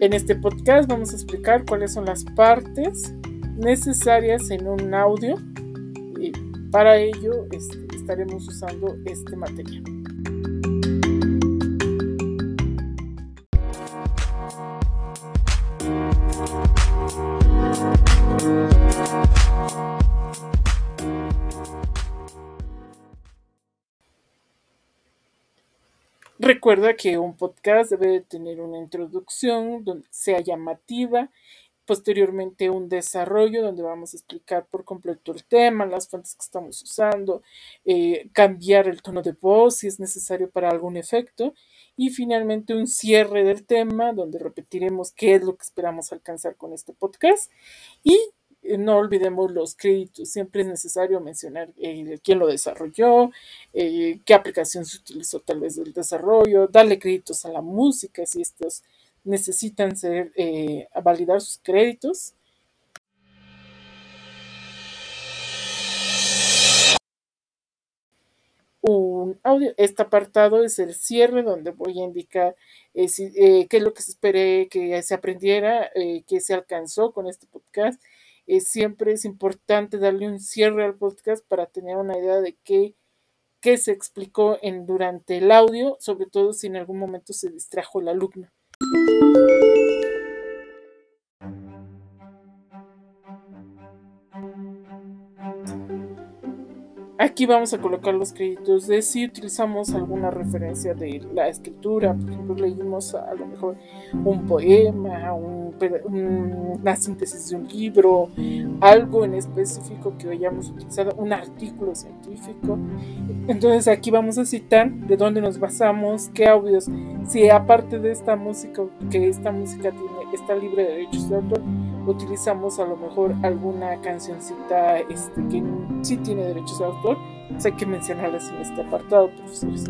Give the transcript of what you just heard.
En este podcast vamos a explicar cuáles son las partes necesarias en un audio y para ello este, estaremos usando este material. Recuerda que un podcast debe tener una introducción donde sea llamativa, posteriormente un desarrollo donde vamos a explicar por completo el tema, las fuentes que estamos usando, eh, cambiar el tono de voz si es necesario para algún efecto y finalmente un cierre del tema donde repetiremos qué es lo que esperamos alcanzar con este podcast no olvidemos los créditos. Siempre es necesario mencionar eh, quién lo desarrolló, eh, qué aplicación se utilizó tal vez del desarrollo, darle créditos a la música si estos necesitan ser validar sus créditos. Un audio. Este apartado es el cierre donde voy a indicar qué es lo que se esperé que se aprendiera, qué se alcanzó con este podcast siempre es importante darle un cierre al podcast para tener una idea de qué, qué se explicó en, durante el audio, sobre todo si en algún momento se distrajo el alumno. Aquí vamos a colocar los créditos de si utilizamos alguna referencia de la escritura, por ejemplo, leímos a lo mejor un poema, una síntesis de un libro, algo en específico que hayamos utilizado, un artículo científico. Entonces aquí vamos a citar de dónde nos basamos, qué audios, si aparte de esta música, que esta música tiene, está libre de derechos de autor, utilizamos a lo mejor alguna cancioncita este, que sí tiene derechos de autor, hay que mencionarlas en este apartado, profesores.